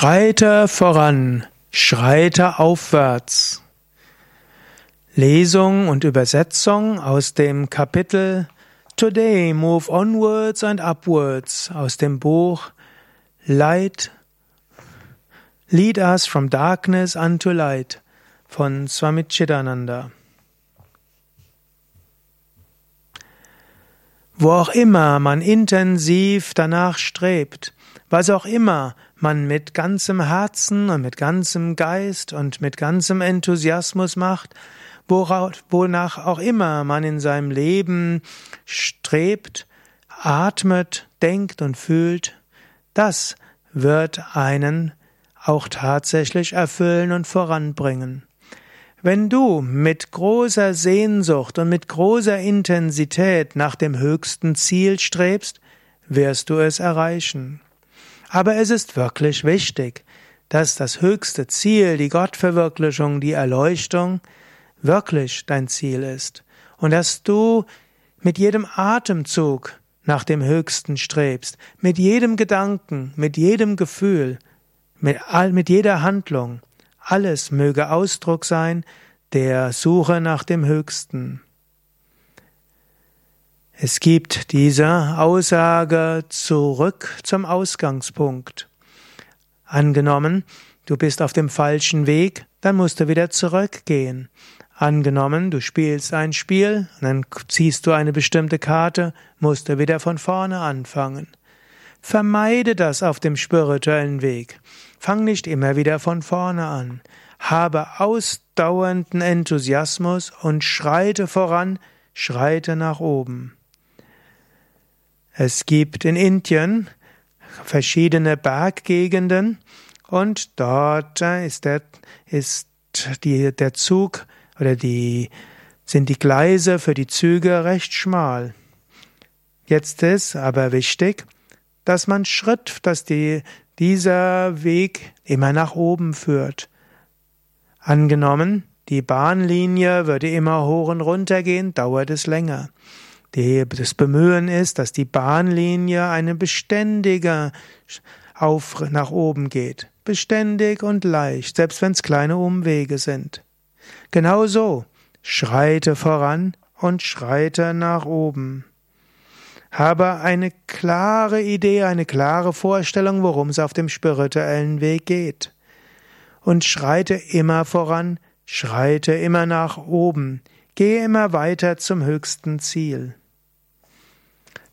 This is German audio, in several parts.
Schreite voran, schreite aufwärts. Lesung und Übersetzung aus dem Kapitel Today Move Onwards and Upwards aus dem Buch Light Lead Us from Darkness unto Light von Swami Chidananda. Wo auch immer man intensiv danach strebt, was auch immer man mit ganzem Herzen und mit ganzem Geist und mit ganzem Enthusiasmus macht, wonach auch immer man in seinem Leben strebt, atmet, denkt und fühlt, das wird einen auch tatsächlich erfüllen und voranbringen. Wenn du mit großer Sehnsucht und mit großer Intensität nach dem höchsten Ziel strebst, wirst du es erreichen. Aber es ist wirklich wichtig, dass das höchste Ziel, die Gottverwirklichung, die Erleuchtung, wirklich dein Ziel ist und dass du mit jedem Atemzug nach dem Höchsten strebst, mit jedem Gedanken, mit jedem Gefühl, mit, all, mit jeder Handlung. Alles möge Ausdruck sein der Suche nach dem Höchsten. Es gibt diese Aussage zurück zum Ausgangspunkt. Angenommen, du bist auf dem falschen Weg, dann musst du wieder zurückgehen. Angenommen, du spielst ein Spiel, dann ziehst du eine bestimmte Karte, musst du wieder von vorne anfangen. Vermeide das auf dem spirituellen Weg. Fang nicht immer wieder von vorne an. Habe ausdauernden Enthusiasmus und schreite voran, schreite nach oben. Es gibt in Indien verschiedene Berggegenden und dort ist der, ist die, der Zug oder die, sind die Gleise für die Züge recht schmal. Jetzt ist aber wichtig, dass man Schritt, dass die, dieser Weg immer nach oben führt. Angenommen, die Bahnlinie würde immer hoch und runter gehen, dauert es länger. Die, das Bemühen ist, dass die Bahnlinie eine beständige auf nach oben geht. Beständig und leicht, selbst wenn es kleine Umwege sind. Genau so. Schreite voran und schreite nach oben. Habe eine klare Idee, eine klare Vorstellung, worum es auf dem spirituellen Weg geht. Und schreite immer voran, schreite immer nach oben. Gehe immer weiter zum höchsten Ziel.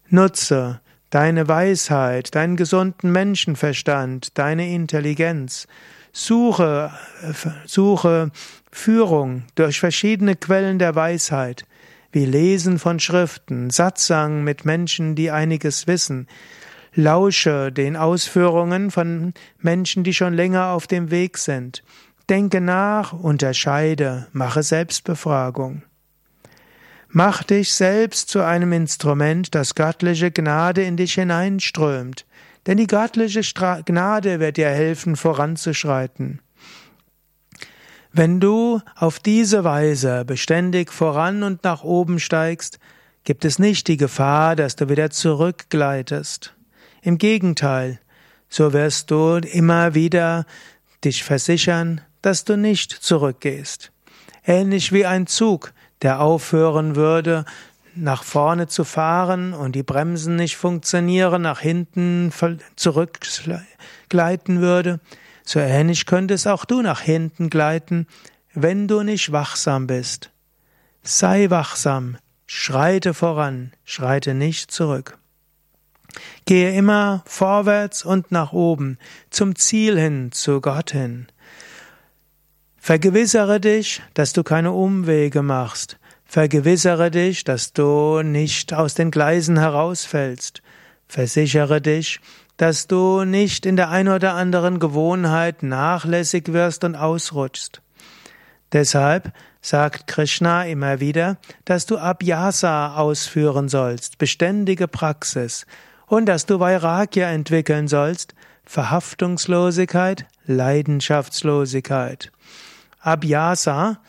Nutze deine Weisheit, deinen gesunden Menschenverstand, deine Intelligenz. Suche, suche Führung durch verschiedene Quellen der Weisheit, wie Lesen von Schriften, Satzang mit Menschen, die einiges wissen. Lausche den Ausführungen von Menschen, die schon länger auf dem Weg sind. Denke nach, unterscheide, mache Selbstbefragung. Mach dich selbst zu einem Instrument, das göttliche Gnade in dich hineinströmt, denn die göttliche Gnade wird dir helfen, voranzuschreiten. Wenn du auf diese Weise beständig voran und nach oben steigst, gibt es nicht die Gefahr, dass du wieder zurückgleitest. Im Gegenteil, so wirst du immer wieder dich versichern, dass du nicht zurückgehst. Ähnlich wie ein Zug, der aufhören würde, nach vorne zu fahren und die Bremsen nicht funktionieren, nach hinten zurückgleiten würde, so ähnlich könntest auch du nach hinten gleiten, wenn du nicht wachsam bist. Sei wachsam, schreite voran, schreite nicht zurück. Gehe immer vorwärts und nach oben, zum Ziel hin, zu Gott hin. Vergewissere dich, dass du keine Umwege machst. Vergewissere dich, dass du nicht aus den Gleisen herausfällst. Versichere dich, dass du nicht in der ein oder anderen Gewohnheit nachlässig wirst und ausrutschst. Deshalb sagt Krishna immer wieder, dass du Abhyasa ausführen sollst, beständige Praxis, und dass du Vairagya entwickeln sollst, Verhaftungslosigkeit, Leidenschaftslosigkeit. Abhyasa,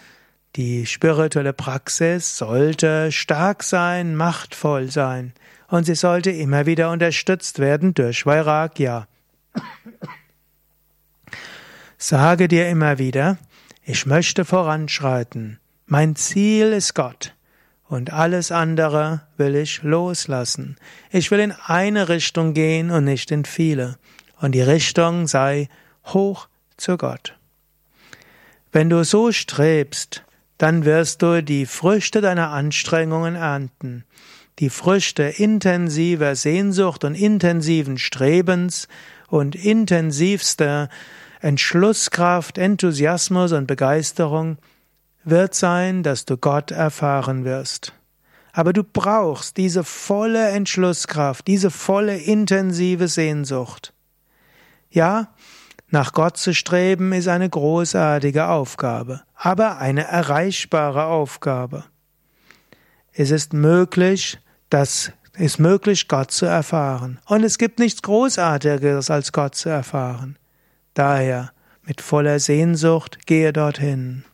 die spirituelle Praxis, sollte stark sein, machtvoll sein und sie sollte immer wieder unterstützt werden durch Vairagya. Sage dir immer wieder, ich möchte voranschreiten. Mein Ziel ist Gott. Und alles andere will ich loslassen. Ich will in eine Richtung gehen und nicht in viele. Und die Richtung sei hoch zu Gott. Wenn du so strebst, dann wirst du die Früchte deiner Anstrengungen ernten. Die Früchte intensiver Sehnsucht und intensiven Strebens und intensivster Entschlusskraft, Enthusiasmus und Begeisterung wird sein, dass du Gott erfahren wirst. Aber du brauchst diese volle Entschlusskraft, diese volle intensive Sehnsucht. Ja, nach Gott zu streben ist eine großartige Aufgabe, aber eine erreichbare Aufgabe. Es ist möglich, das ist möglich, Gott zu erfahren. Und es gibt nichts Großartigeres, als Gott zu erfahren. Daher, mit voller Sehnsucht, gehe dorthin.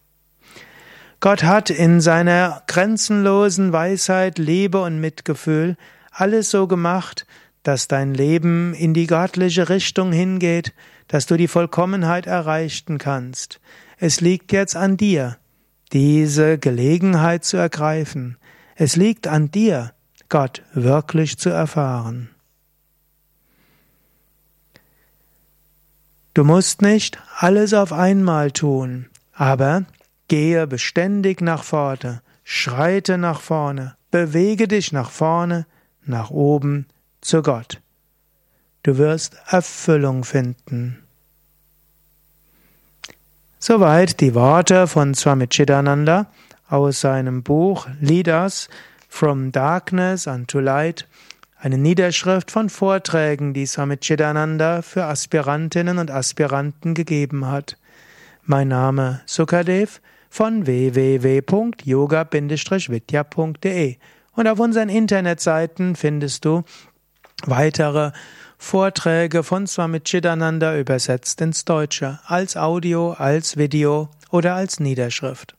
Gott hat in seiner grenzenlosen Weisheit, Liebe und Mitgefühl alles so gemacht, dass dein Leben in die göttliche Richtung hingeht, dass du die Vollkommenheit erreichen kannst. Es liegt jetzt an dir, diese Gelegenheit zu ergreifen. Es liegt an dir, Gott wirklich zu erfahren. Du musst nicht alles auf einmal tun, aber gehe beständig nach vorne, schreite nach vorne, bewege dich nach vorne, nach oben zu Gott. Du wirst Erfüllung finden. Soweit die Worte von Swami Chidananda aus seinem Buch Leaders from Darkness unto Light eine Niederschrift von Vorträgen, die Swami Chidananda für Aspirantinnen und Aspiranten gegeben hat. Mein Name Sukadev von www.yoga-vidya.de und auf unseren Internetseiten findest du weitere Vorträge von Swami Chidananda übersetzt ins Deutsche, als Audio, als Video oder als Niederschrift.